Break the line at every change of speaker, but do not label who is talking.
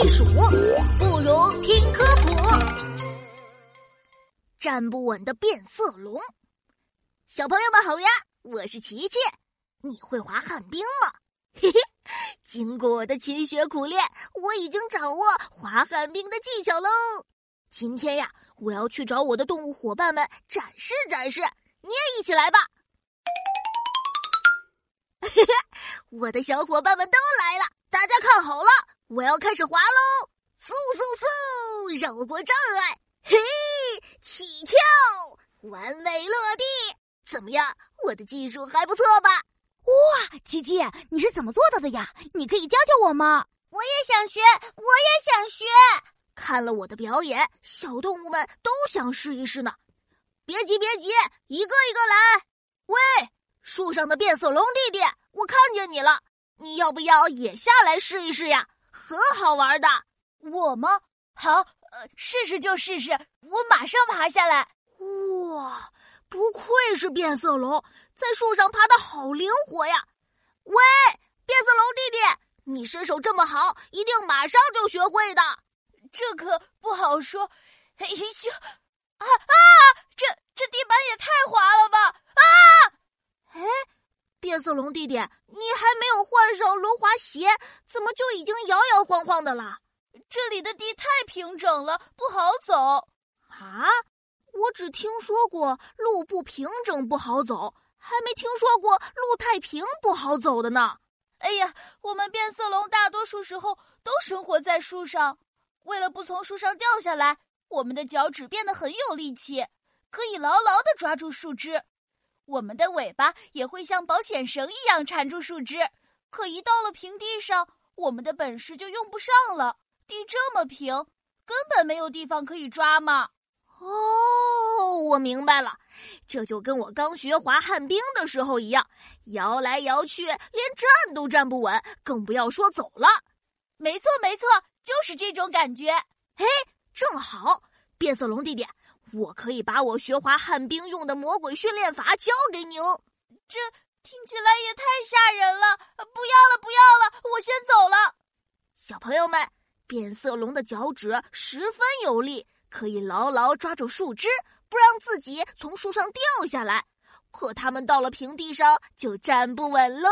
避暑，不如听科普。站不稳的变色龙，小朋友们好呀，我是琪琪。你会滑旱冰吗？嘿嘿，经过我的勤学苦练，我已经掌握滑旱冰的技巧喽。今天呀，我要去找我的动物伙伴们展示展示，你也一起来吧。嘿嘿，我的小伙伴们都来了，大家，我要开始滑喽！嗖嗖嗖，绕过障碍，嘿，起跳，完美落地，怎么样？我的技术还不错吧？
哇，琪琪，你是怎么做到的呀？你可以教教我吗？
我也想学，我也想学。
看了我的表演，小动物们都想试一试呢。别急，别急，一个一个来。喂！树上的变色龙弟弟，我看见你了，你要不要也下来试一试呀？很好玩的。
我吗？好，呃，试试就试试，我马上爬下来。
哇，不愧是变色龙，在树上爬的好灵活呀！喂，变色龙弟弟，你身手这么好，一定马上就学会的。
这可不好说。哎咻，啊啊！这这地板也太滑了吧！啊！
哎，变色龙弟弟，你还没有换上轮滑鞋，怎么就已经摇摇晃晃的了？
这里的地太平整了，不好走。
啊，我只听说过路不平整不好走，还没听说过路太平不好走的呢。
哎呀，我们变色龙大多数时候都生活在树上，为了不从树上掉下来，我们的脚趾变得很有力气，可以牢牢的抓住树枝。我们的尾巴也会像保险绳一样缠住树枝，可一到了平地上，我们的本事就用不上了。地这么平，根本没有地方可以抓嘛。
哦，我明白了，这就跟我刚学滑旱冰的时候一样，摇来摇去，连站都站不稳，更不要说走了。
没错，没错，就是这种感觉。
嘿，正好，变色龙弟弟。我可以把我学滑旱冰用的魔鬼训练法教给你哦，
这听起来也太吓人了！不要了，不要了，我先走了。
小朋友们，变色龙的脚趾十分有力，可以牢牢抓住树枝，不让自己从树上掉下来。可它们到了平地上就站不稳喽。